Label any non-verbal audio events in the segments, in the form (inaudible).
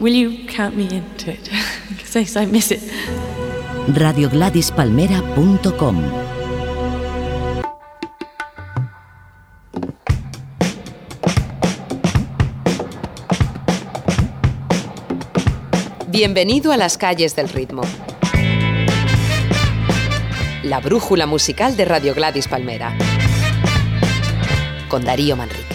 Will you count me into it? (laughs) Because I miss it. radiogladispalmera.com Bienvenido a las calles del ritmo. La brújula musical de Radio Gladys Palmera. Con Darío Manrique.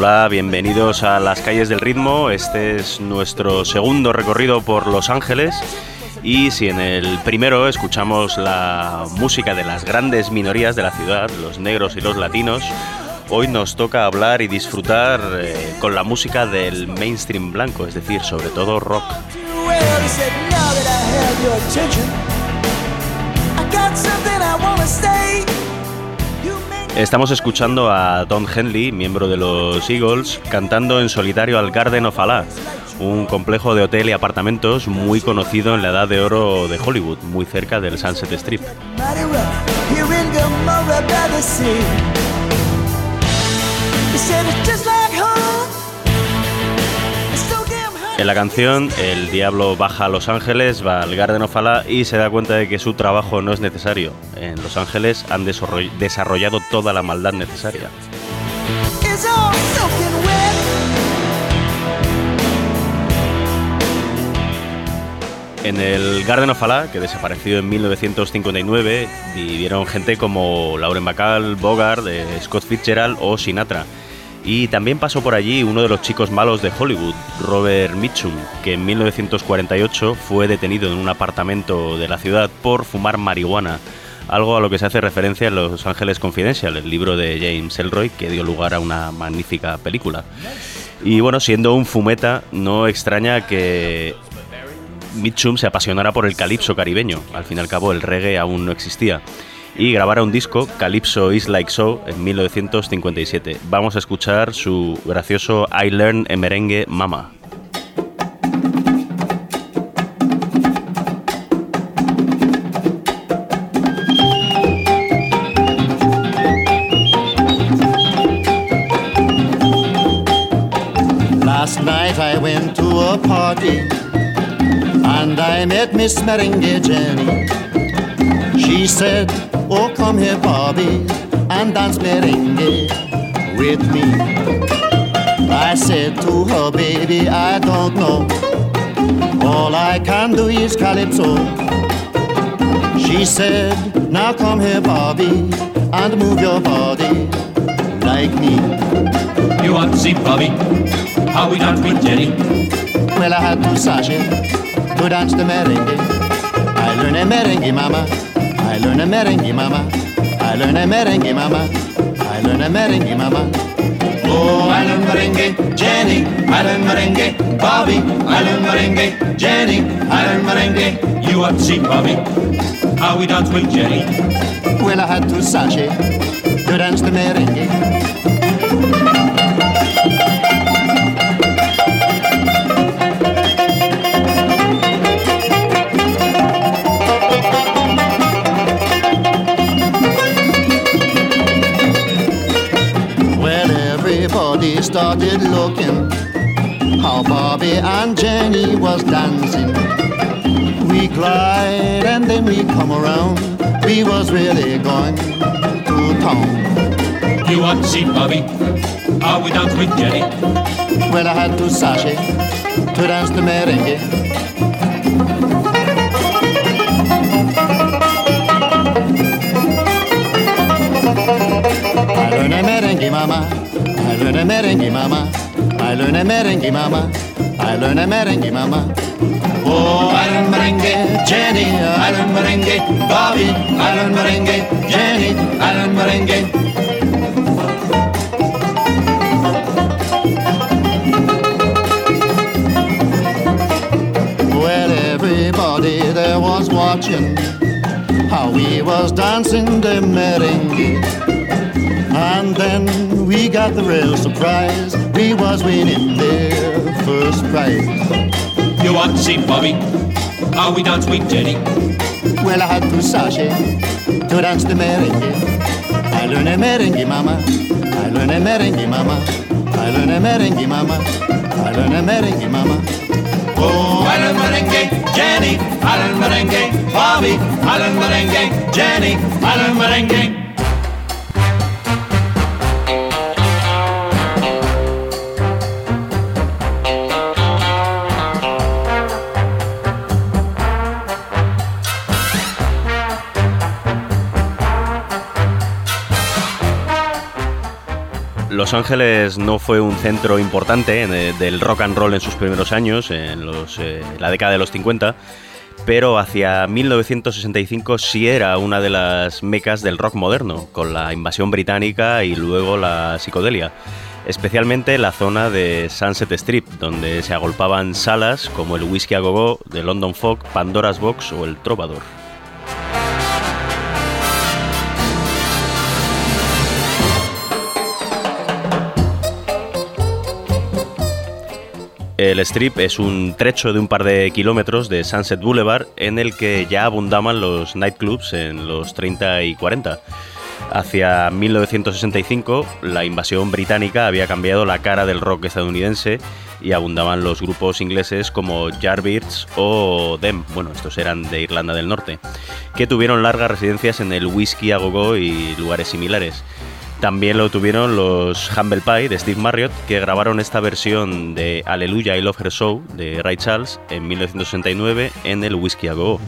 Hola, bienvenidos a las calles del ritmo. Este es nuestro segundo recorrido por Los Ángeles. Y si en el primero escuchamos la música de las grandes minorías de la ciudad, los negros y los latinos, hoy nos toca hablar y disfrutar eh, con la música del mainstream blanco, es decir, sobre todo rock. Estamos escuchando a Don Henley, miembro de los Eagles, cantando en solitario al Garden of Allah, un complejo de hotel y apartamentos muy conocido en la edad de oro de Hollywood, muy cerca del Sunset Strip. En la canción, el diablo baja a Los Ángeles, va al Garden of Allah y se da cuenta de que su trabajo no es necesario. En Los Ángeles han desarrollado toda la maldad necesaria. En el Garden of Allah, que desapareció en 1959, vivieron gente como Lauren Bacall, Bogart, eh, Scott Fitzgerald o Sinatra. Y también pasó por allí uno de los chicos malos de Hollywood, Robert Mitchum, que en 1948 fue detenido en un apartamento de la ciudad por fumar marihuana, algo a lo que se hace referencia en Los Ángeles Confidential, el libro de James Elroy que dio lugar a una magnífica película. Y bueno, siendo un fumeta, no extraña que Mitchum se apasionara por el calipso caribeño. Al fin y al cabo, el reggae aún no existía y grabara un disco, Calypso Is Like So, en 1957. Vamos a escuchar su gracioso I Learn a Merengue Mama. Last night I went to a party and I met Miss Merengue Jenny. She said, Oh, come here, Bobby, and dance merengue with me. I said to her, baby, I don't know. All I can do is calypso. She said, now come here, Bobby, and move your body like me. You want to see Bobby? How we dance with Jenny? Well, I had to sashay to dance the merengue. I learned a merengue, mama. I learn a merengue, mama. I learn a merengue, mama. I learn a merengue, mama. Oh, I learn merengue, Jenny. I learn merengue, Bobby. I learn merengue, Jenny. I learn merengue. You to see Bobby. How we dance with Jenny. Well, I had to sashay to dance the merengue. Started looking how Bobby and Jenny was dancing. We glide and then we come around. We was really going to town. You want to see Bobby? How we dance with Jenny? Well, I had to sashay to dance the merengue. Learn a merengue, mama. I learn a merengue, mama. I learn a merengue, mama. Oh, I learn merengue, Jenny. I learn merengue, Bobby. I learn merengue, Jenny. I learn merengue. There was watching how we was dancing the merengue. And then we got the real surprise. We was winning their first prize. You want to see Bobby? How we dance with Jenny? Well, I had to sashay to dance the merengue. I learned a merengue, mama. I learned a merengue, mama. I learned a merengue, mama. I learned a merengue, mama. Oh, Alan Merengue, Jenny, Alan Merengue, Bobby, Alan Merengue, Jenny, Alan Merengue. Los Ángeles no fue un centro importante eh, del rock and roll en sus primeros años, en eh, la década de los 50, pero hacia 1965 sí era una de las mecas del rock moderno, con la invasión británica y luego la psicodelia, especialmente la zona de Sunset Strip, donde se agolpaban salas como el Whisky a Go-Go, de London Fog, Pandora's Box o el Trovador. El strip es un trecho de un par de kilómetros de Sunset Boulevard en el que ya abundaban los nightclubs en los 30 y 40. Hacia 1965, la invasión británica había cambiado la cara del rock estadounidense y abundaban los grupos ingleses como Yardbirds o Them, bueno, estos eran de Irlanda del Norte, que tuvieron largas residencias en el Whisky a Go-Go y lugares similares. También lo tuvieron los Humble Pie de Steve Marriott, que grabaron esta versión de Aleluya I Love Her Show de Ray Charles en 1969 en el Whiskey a Go.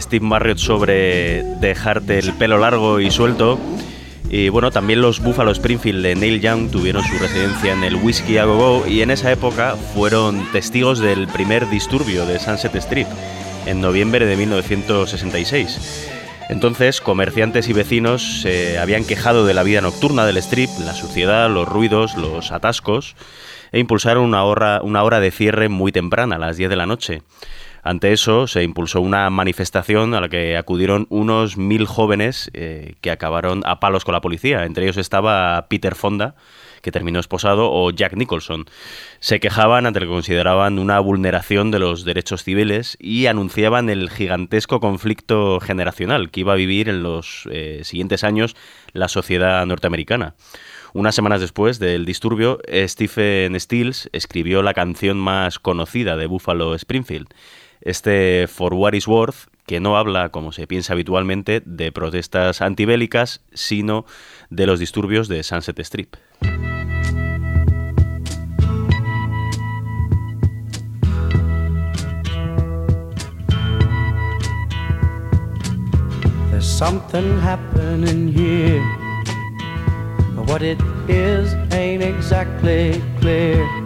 Steve Marriott sobre dejarte el pelo largo y suelto. Y bueno, también los Buffalo Springfield de Neil Young tuvieron su residencia en el Whiskey a Go Go y en esa época fueron testigos del primer disturbio de Sunset Street en noviembre de 1966. Entonces, comerciantes y vecinos se habían quejado de la vida nocturna del strip, la suciedad, los ruidos, los atascos, e impulsaron una hora, una hora de cierre muy temprana, a las 10 de la noche. Ante eso se impulsó una manifestación a la que acudieron unos mil jóvenes eh, que acabaron a palos con la policía. Entre ellos estaba Peter Fonda, que terminó esposado, o Jack Nicholson. Se quejaban ante lo que consideraban una vulneración de los derechos civiles y anunciaban el gigantesco conflicto generacional que iba a vivir en los eh, siguientes años la sociedad norteamericana. Unas semanas después del disturbio, Stephen Stills escribió la canción más conocida de Buffalo Springfield este For What Is Worth, que no habla, como se piensa habitualmente, de protestas antibélicas, sino de los disturbios de Sunset Strip. There's something happening here. What it is ain't exactly clear.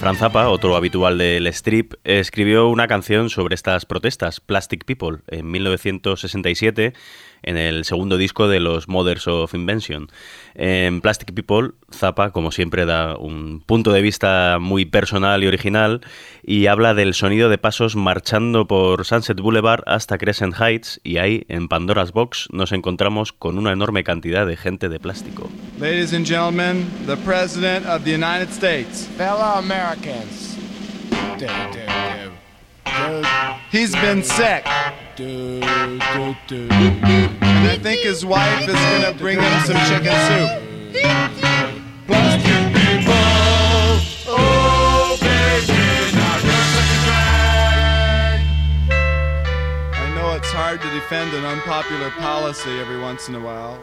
Franz Zappa, otro habitual del strip, escribió una canción sobre estas protestas, Plastic People, en 1967 en el segundo disco de los Mothers of Invention. En Plastic People, Zappa, como siempre, da un punto de vista muy personal y original y habla del sonido de pasos marchando por Sunset Boulevard hasta Crescent Heights y ahí, en Pandora's Box, nos encontramos con una enorme cantidad de gente de plástico. Ladies and gentlemen, the President of the United States. Fellow Americans. He's been sick. And I think his wife is gonna bring him some chicken soup. I know it's hard to defend an unpopular policy every once in a while.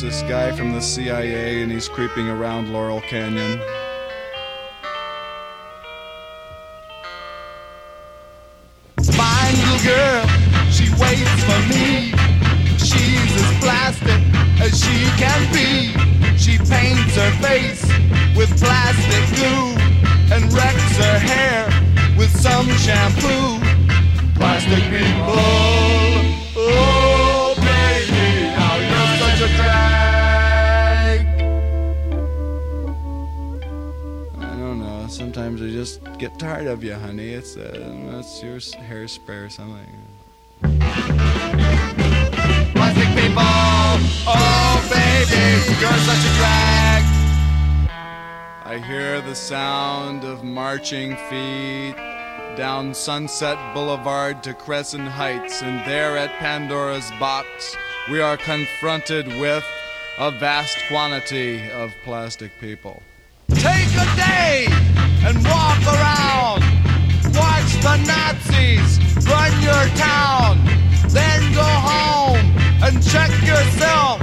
There's this guy from the CIA, and he's creeping around Laurel Canyon. Fine little girl, she waits for me. She's as plastic as as she can be. She paints her face with plastic glue and wrecks her hair with some shampoo. Plastic people, get tired of you, honey. It's uh, that's your hairspray or something. Plastic people, oh baby, you're such a drag. I hear the sound of marching feet down Sunset Boulevard to Crescent Heights, and there at Pandora's box, we are confronted with a vast quantity of plastic people. Take a day and walk around. Watch the Nazis run your town. Then go home and check yourself.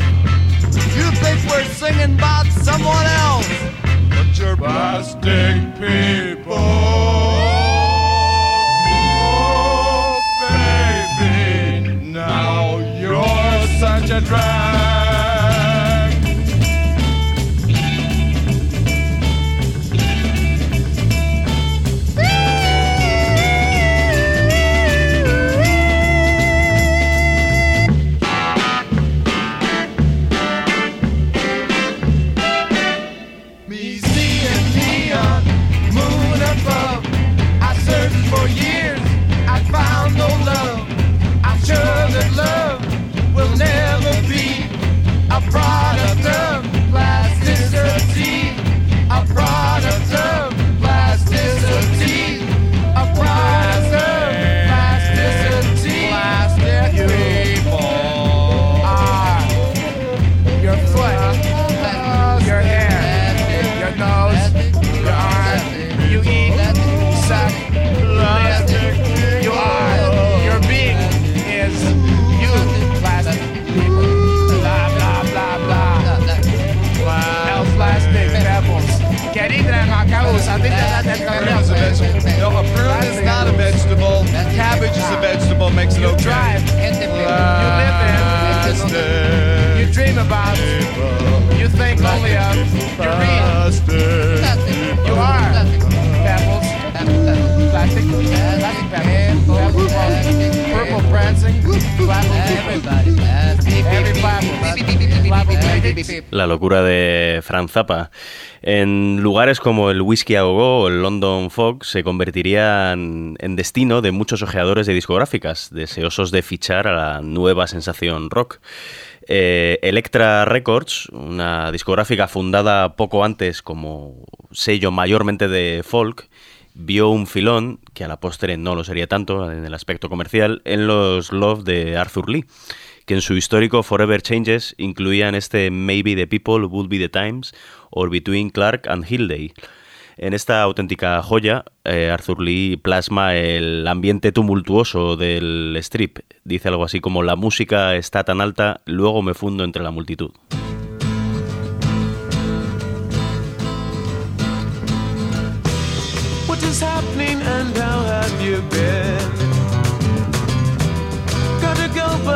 You think we're singing about someone else, but you're plastic people. Oh, baby, now you're such a drag. Como el Whisky a o el London Fog se convertirían en destino de muchos ojeadores de discográficas, deseosos de fichar a la nueva sensación rock. Eh, Electra Records, una discográfica fundada poco antes como sello mayormente de folk, vio un filón, que a la postre no lo sería tanto en el aspecto comercial, en los Love de Arthur Lee, que en su histórico Forever Changes incluían este Maybe the People Would Be the Times or Between Clark and Hilday. En esta auténtica joya, eh, Arthur Lee plasma el ambiente tumultuoso del strip. Dice algo así como la música está tan alta, luego me fundo entre la multitud.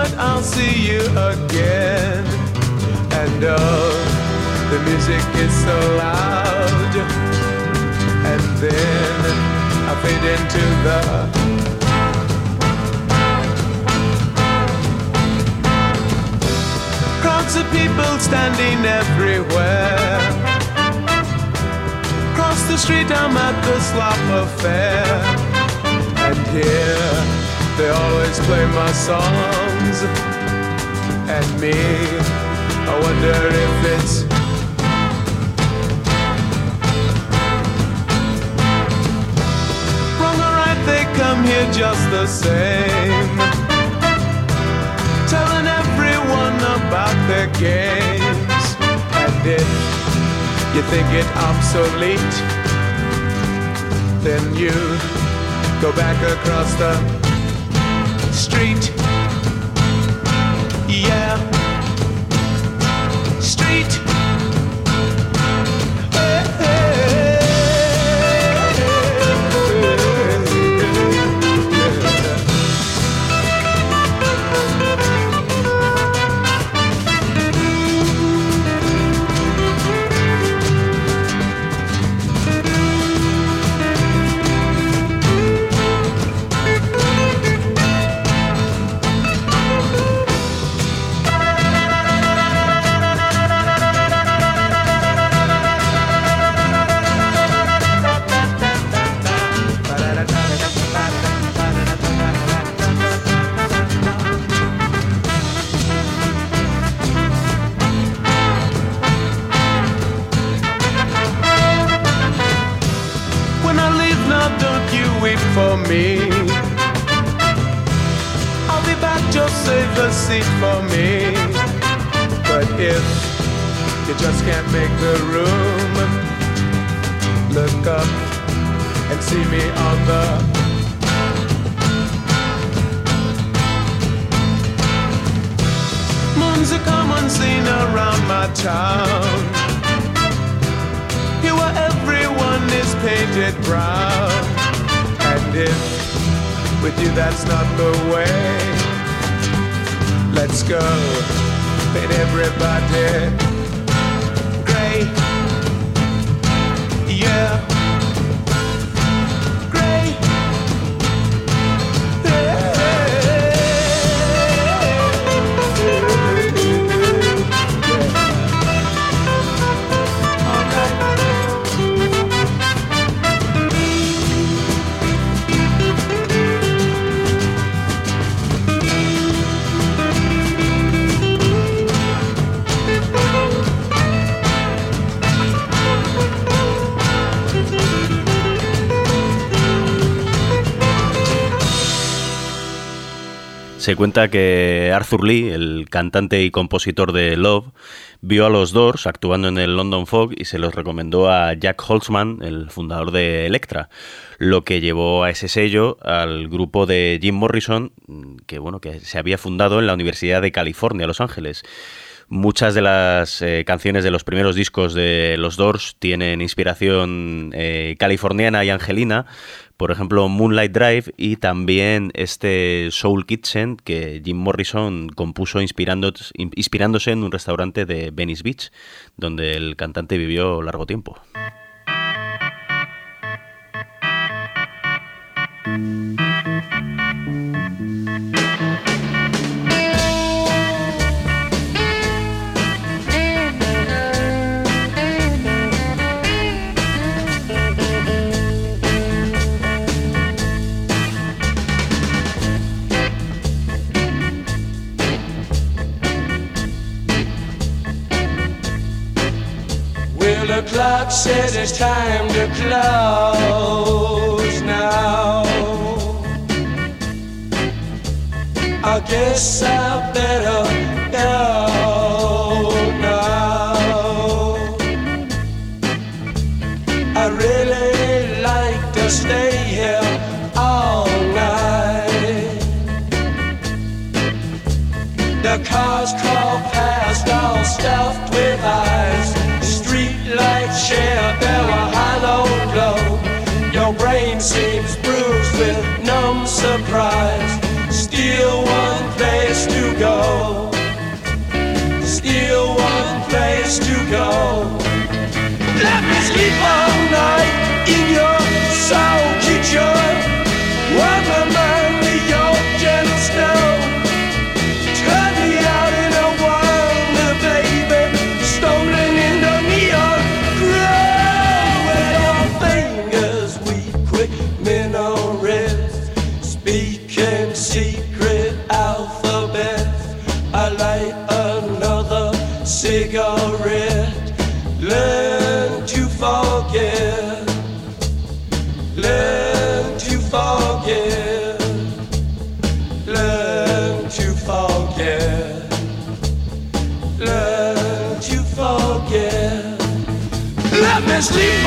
But I'll see you again. And oh, the music is so loud. And then I fade into the crowds of people standing everywhere. Across the street, I'm at the slop affair. And here, they always play my songs. And me, I wonder if it's wrong or right, they come here just the same. Telling everyone about their games. And if you think it obsolete, then you go back across the street. Yeah, street. Se cuenta que Arthur Lee, el cantante y compositor de Love, vio a los Doors actuando en el London Fog y se los recomendó a Jack Holtzman, el fundador de Elektra, lo que llevó a ese sello al grupo de Jim Morrison, que bueno, que se había fundado en la Universidad de California, Los Ángeles. Muchas de las eh, canciones de los primeros discos de los Doors tienen inspiración eh, californiana y angelina, por ejemplo Moonlight Drive y también este Soul Kitchen que Jim Morrison compuso inspirándose, en un restaurante de Venice Beach, donde el cantante vivió largo tiempo. Says it's time to close now. I guess I better go now. I really like to stay here all night. The cars crawl past, all stuffed seems bruised with numb surprise. Still one place to go. Still one place to go. Let me sleep all night sleep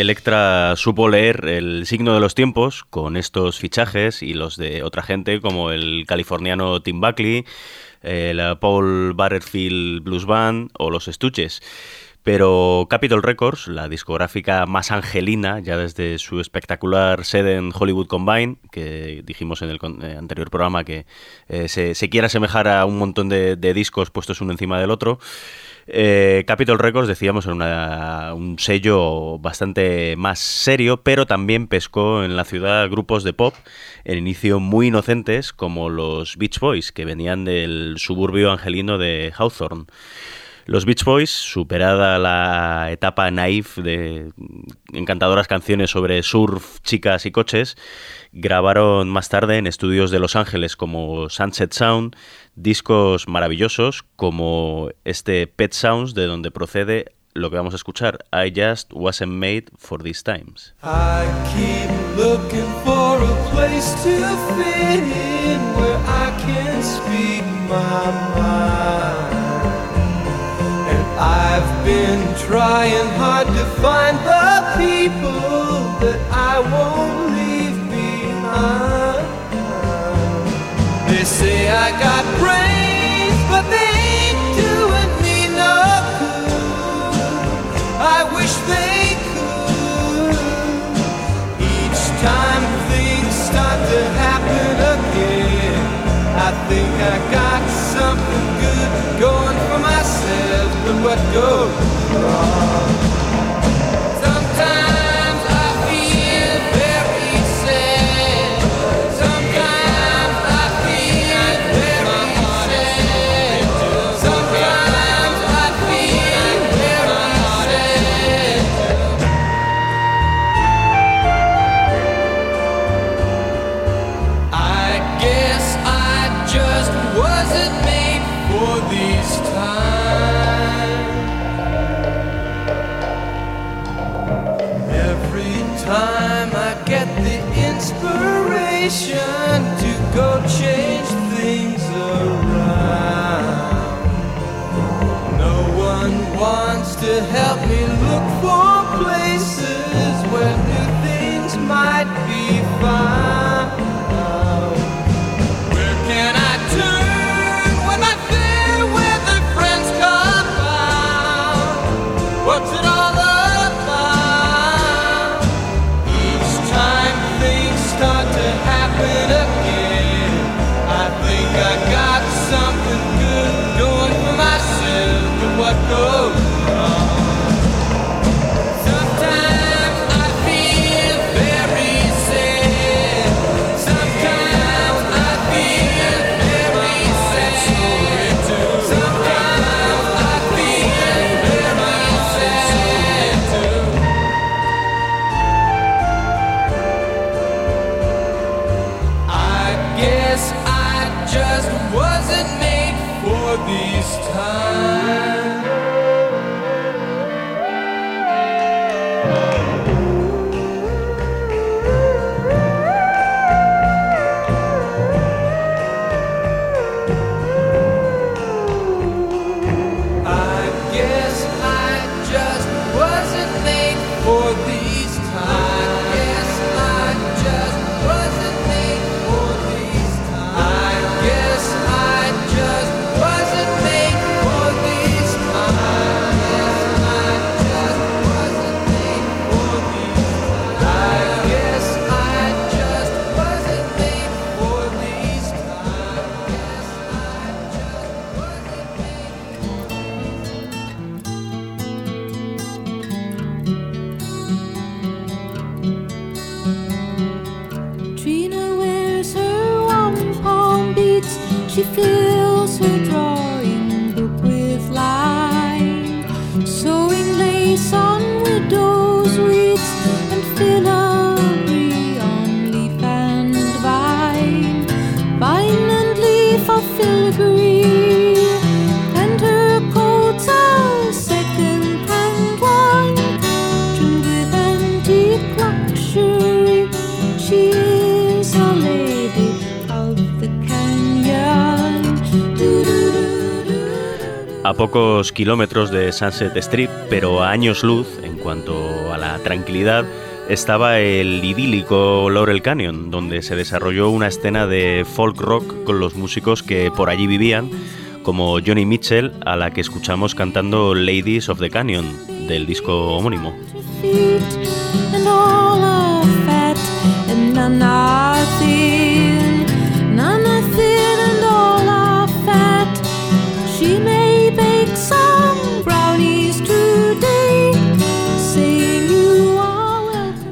Electra supo leer el signo de los tiempos con estos fichajes y los de otra gente como el californiano Tim Buckley, el Paul Butterfield Blues Band o los Estuches. Pero Capitol Records, la discográfica más angelina, ya desde su espectacular sede en Hollywood Combine, que dijimos en el eh, anterior programa que eh, se, quiere asemejar a un montón de discos puestos uno encima del otro, eh, Capitol Records, decíamos, era un sello bastante más serio, pero también pescó en la ciudad grupos de pop en inicio muy inocentes, como los Beach Boys, que venían del suburbio angelino de Hawthorne. Los Beach Boys, superada la etapa naif de encantadoras canciones sobre surf, chicas y coches, grabaron más tarde en estudios de Los Ángeles como Sunset Sound discos maravillosos como este Pet Sounds de donde procede lo que vamos a escuchar, I Just Wasn't Made for These Times. I keep looking for a place to fit in where I can speak my mind. I've been trying hard to find the people that I won't leave behind. They say I got brains, but they ain't doing me no good. I wish they go wrong. to help me look for kilómetros de Sunset Strip, pero a años luz, en cuanto a la tranquilidad, estaba el idílico Laurel Canyon, donde se desarrolló una escena de folk rock con los músicos que por allí vivían, como Johnny Mitchell, a la que escuchamos cantando Ladies of the Canyon, del disco homónimo.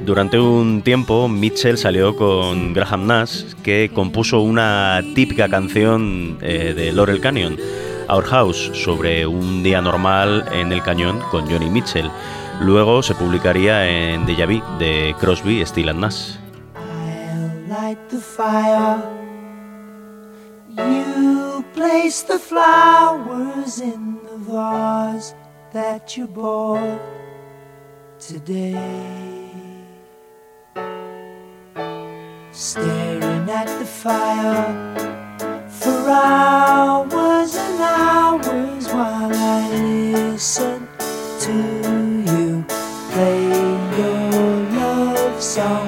Durante un tiempo, Mitchell salió con Graham Nash, que compuso una típica canción eh, de Laurel Canyon, Our House, sobre un día normal en el cañón con Johnny Mitchell. Luego se publicaría en Deja Vu de Crosby, Steele Nash. You place the flowers in the vase that you bought today. staring at the fire for hours and hours while I listen to you play your love songs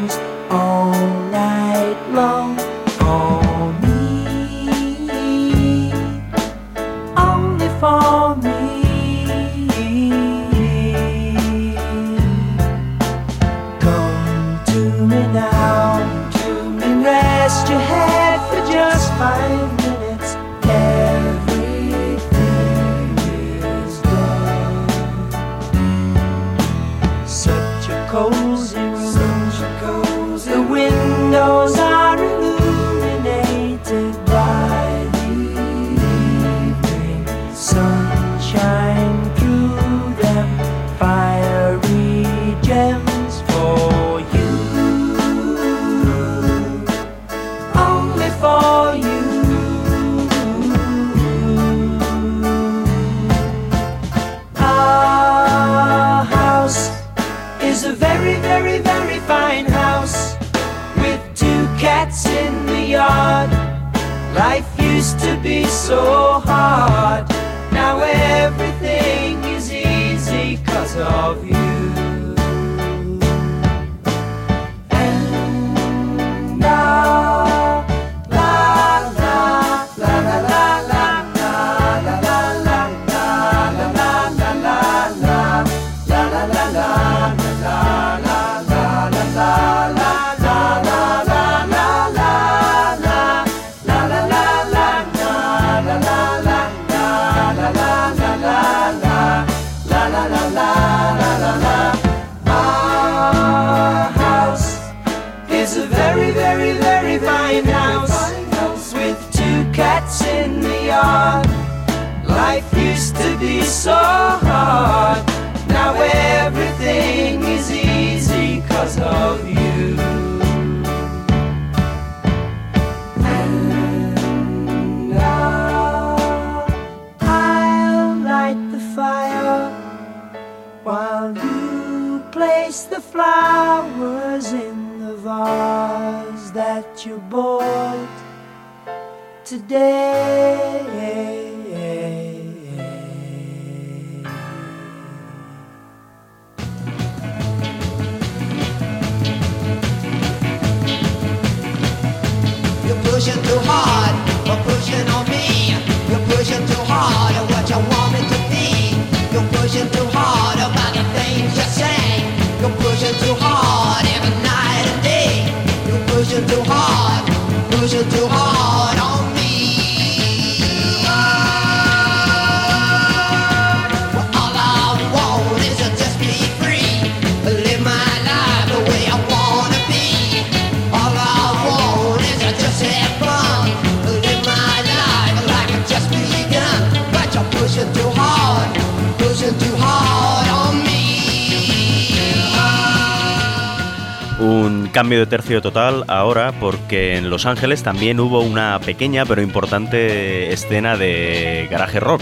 cambio de tercio total ahora porque en Los Ángeles también hubo una pequeña pero importante escena de garaje rock,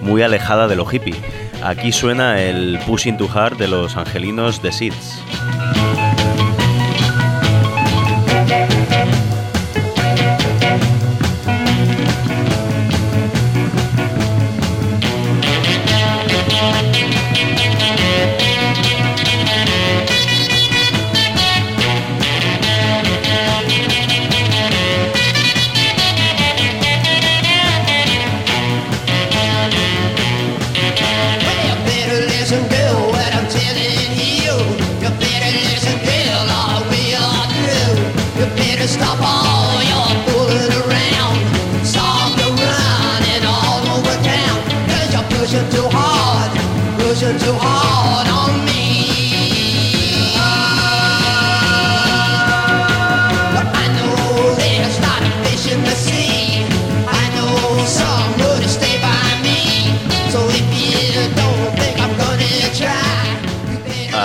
muy alejada de lo hippie. Aquí suena el Pushing to Hard de los angelinos The Seeds.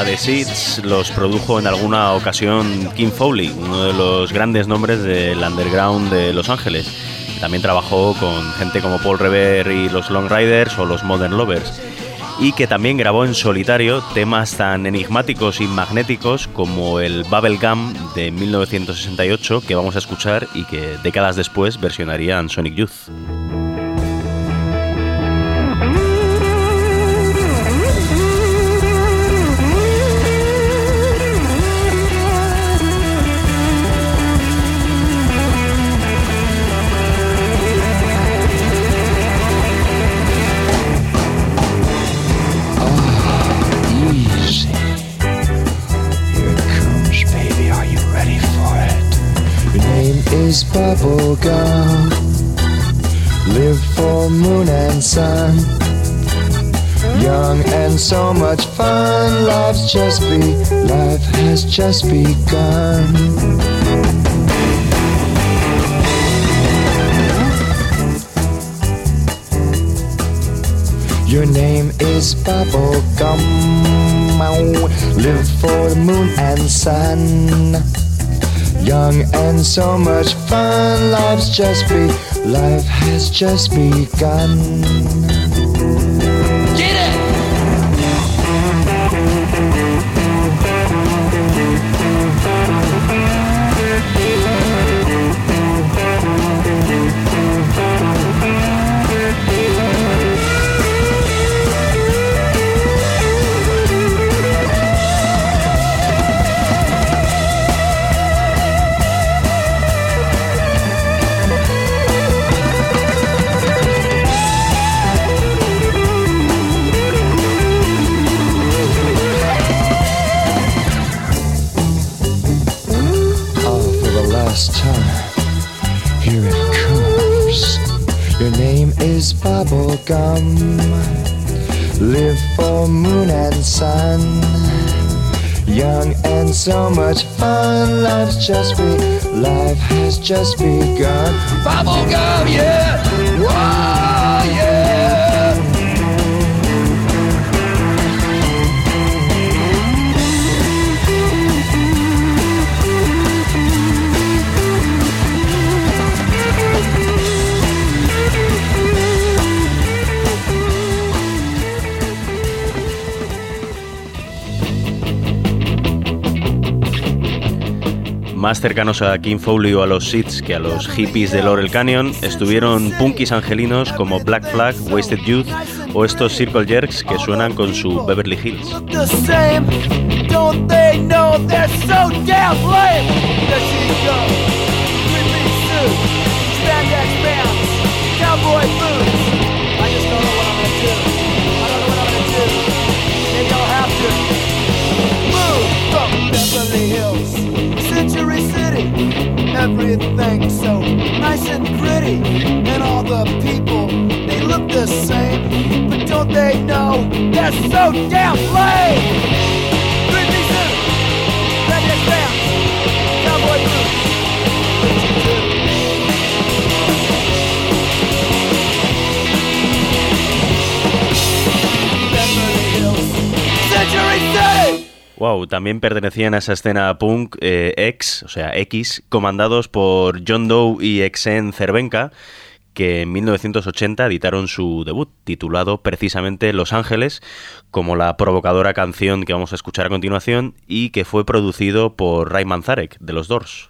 Seeds los produjo en alguna ocasión Kim Foley, uno de los grandes nombres del underground de Los Ángeles. También trabajó con gente como Paul Revere y los Long Riders o los Modern Lovers. Y que también grabó en solitario temas tan enigmáticos y magnéticos como el Bubblegum de 1968 que vamos a escuchar y que décadas después versionarían Sonic Youth. Is bubblegum. Live for moon and sun. Young and so much fun. Life's just be, life has just begun. Your name is Bubblegum. Live for the moon and sun. Young and so much fun. Life's just be, life has just begun. Live for moon and sun. Young and so much fun. Life's just be, life has just begun. Bubblegum, yeah! Whoa, yeah! Más cercanos a King Foley o a los Seeds que a los hippies de Laurel Canyon, estuvieron punkis angelinos como Black Flag, Wasted Youth o estos Circle Jerks que suenan con su Beverly Hills. Everything so nice and pretty. And all the people, they look the same. But don't they know they're so damn lame? Wow, también pertenecían a esa escena punk eh, X, o sea, X, comandados por John Doe y Exen Cervenka, que en 1980 editaron su debut, titulado precisamente Los Ángeles, como la provocadora canción que vamos a escuchar a continuación, y que fue producido por Ray Manzarek, de los Doors.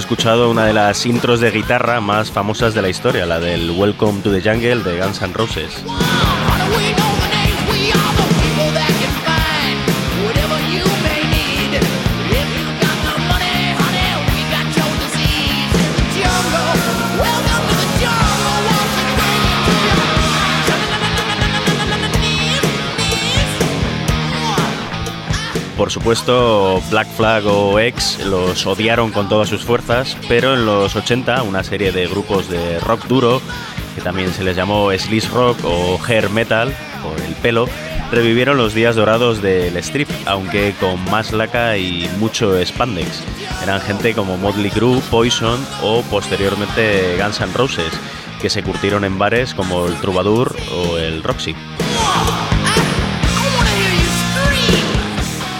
Escuchado una de las intros de guitarra más famosas de la historia, la del Welcome to the Jungle de Guns N' Roses. Por supuesto, Black Flag o X los odiaron con todas sus fuerzas, pero en los 80 una serie de grupos de rock duro, que también se les llamó sleaze rock o hair metal, por el pelo, revivieron los días dorados del strip, aunque con más laca y mucho spandex. Eran gente como Motley Crue, Poison o posteriormente Guns N' Roses, que se curtieron en bares como el Troubadour o el Roxy.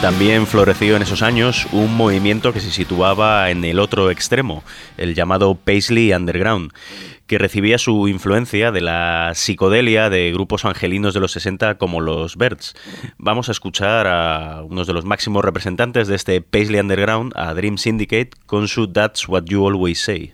También floreció en esos años un movimiento que se situaba en el otro extremo, el llamado Paisley Underground, que recibía su influencia de la psicodelia de grupos angelinos de los 60 como los Birds. Vamos a escuchar a unos de los máximos representantes de este Paisley Underground, a Dream Syndicate, con su That's What You Always Say.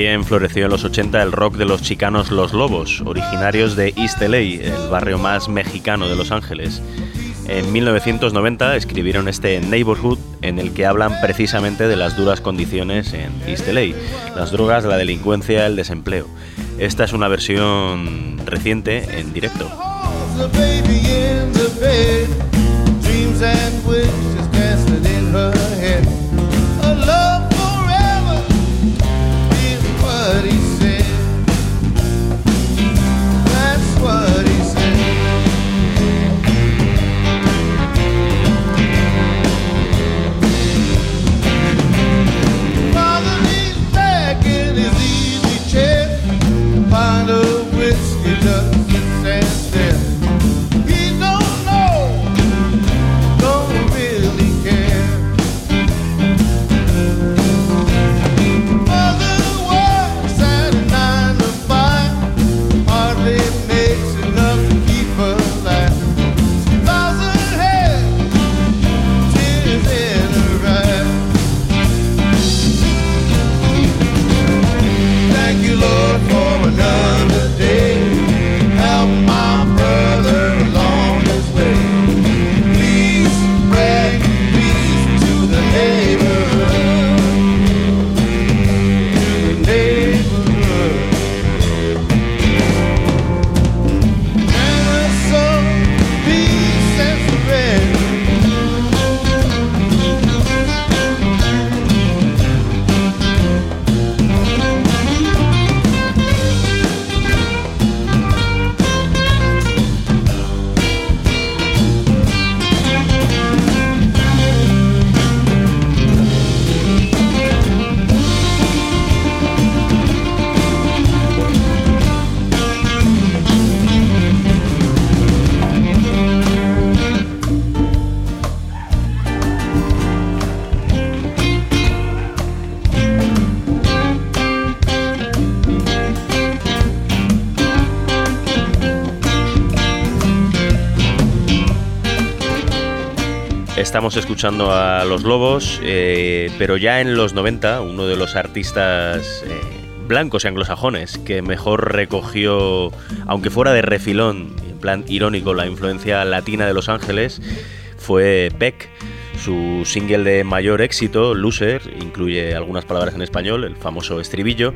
También floreció en los 80 el rock de los chicanos Los Lobos, originarios de East LA, el barrio más mexicano de Los Ángeles. En 1990 escribieron este Neighborhood en el que hablan precisamente de las duras condiciones en East LA, las drogas, la delincuencia, el desempleo. Esta es una versión reciente en directo. Estamos escuchando a Los Lobos, eh, pero ya en los 90, uno de los artistas eh, blancos y anglosajones que mejor recogió, aunque fuera de refilón, en plan irónico, la influencia latina de Los Ángeles, fue Peck. Su single de mayor éxito, Loser, incluye algunas palabras en español, el famoso estribillo,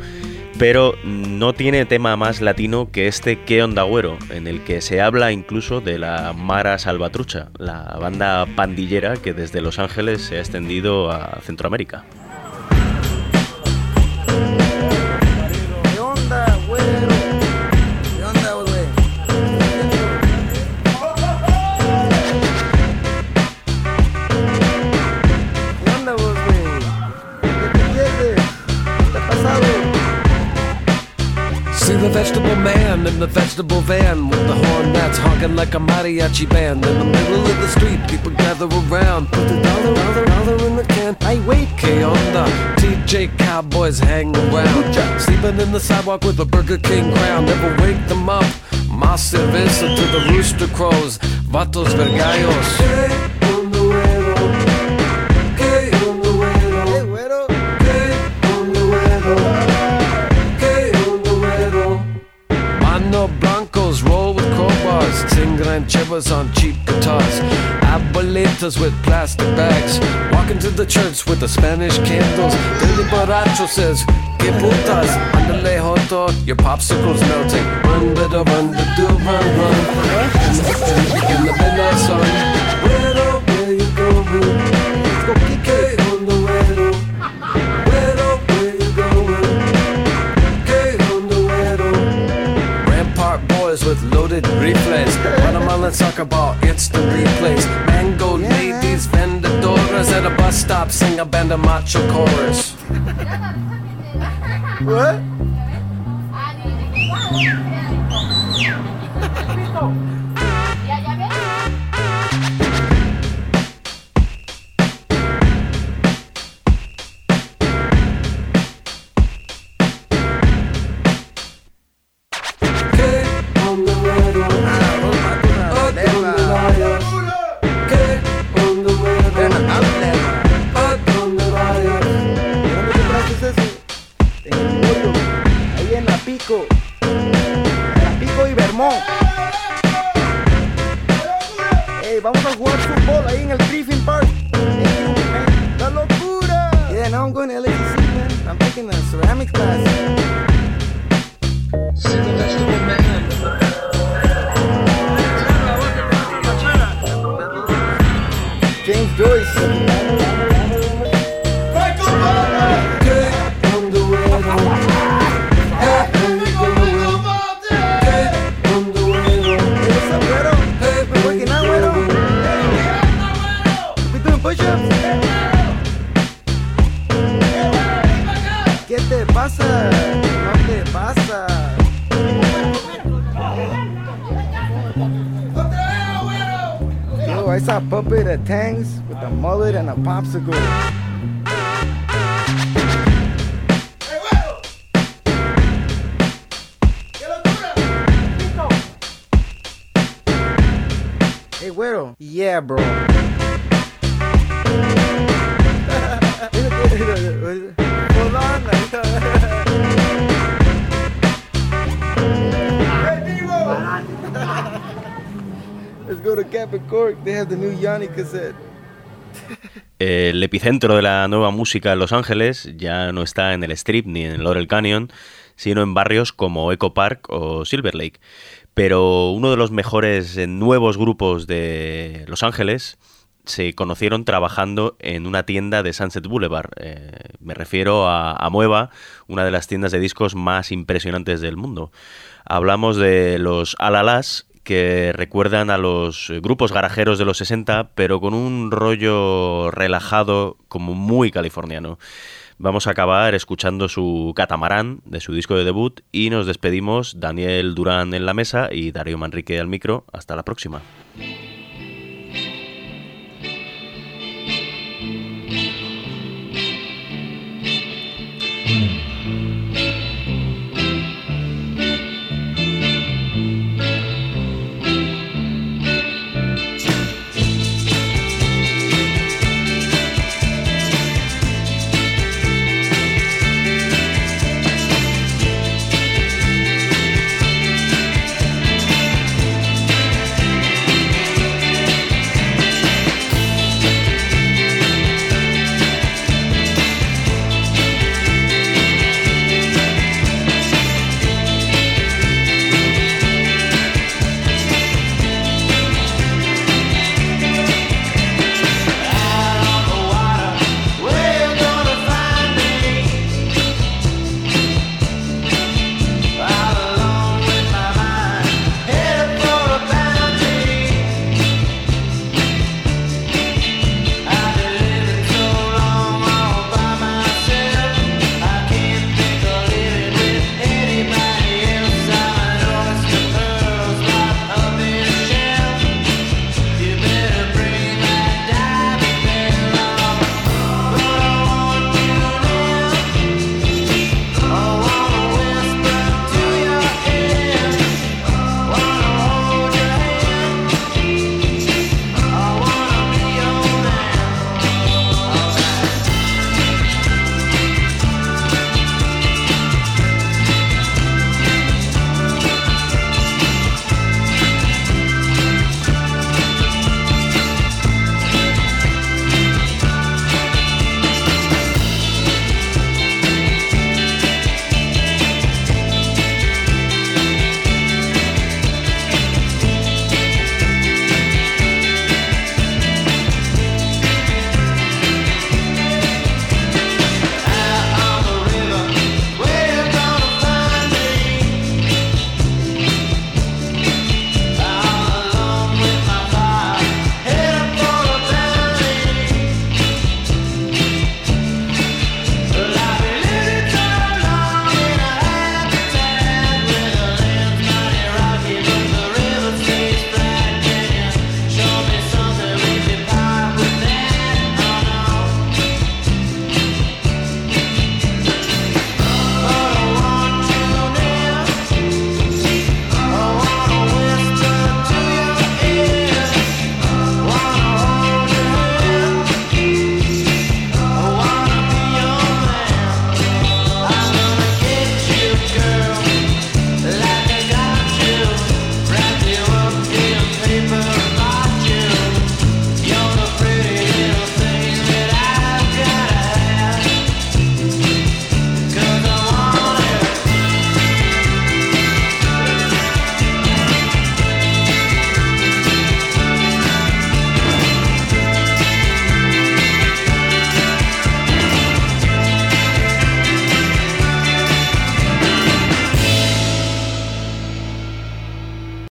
pero no tiene tema más latino que este Que onda güero, en el que se habla incluso de la Mara Salvatrucha, la banda pandillera que desde Los Ángeles se ha extendido a Centroamérica. Vegetable man in the vegetable van with the horn that's honking like a mariachi band. In the middle of the street, people gather around. Put the dollar, dollar, dollar in the can. I wait, on the TJ Cowboys hang around. Sleeping in the sidewalk with a Burger King crown. Never wake them up. Más cerveza to the rooster crows. Vatos vergallos. Rancheros on cheap guitars, abuelitas with plastic bags, walking to the church with the Spanish candles. Billy Borracho says, Que putas, andale joto, your popsicle's melting. Run, better run, do run, run. In the, in the midnight sun, where, oh, where you going? Let's go kick loaded reflex let's talk about instant replays. Mango ladies, vendedoras at a bus stop, sing a band of macho chorus. what? (laughs) Tampico y Vermont. Hey, vamos a jugar fútbol ahí en el Griffin Park. ¡La locura! Yeah, now I'm going to LAC, man. I'm taking a ceramic class. James Joyce. I saw Puppet at Tangs with a mullet and a popsicle. Hey, güero. Yeah, bro. El epicentro de la nueva música en Los Ángeles ya no está en el Strip ni en Laurel Canyon, sino en barrios como Echo Park o Silver Lake. Pero uno de los mejores eh, nuevos grupos de Los Ángeles se conocieron trabajando en una tienda de Sunset Boulevard. Eh, me refiero a Amueva, una de las tiendas de discos más impresionantes del mundo. Hablamos de los Alalas, que recuerdan a los grupos garajeros de los 60, pero con un rollo relajado como muy californiano. Vamos a acabar escuchando su Catamarán de su disco de debut y nos despedimos Daniel Durán en la mesa y Darío Manrique al micro. Hasta la próxima.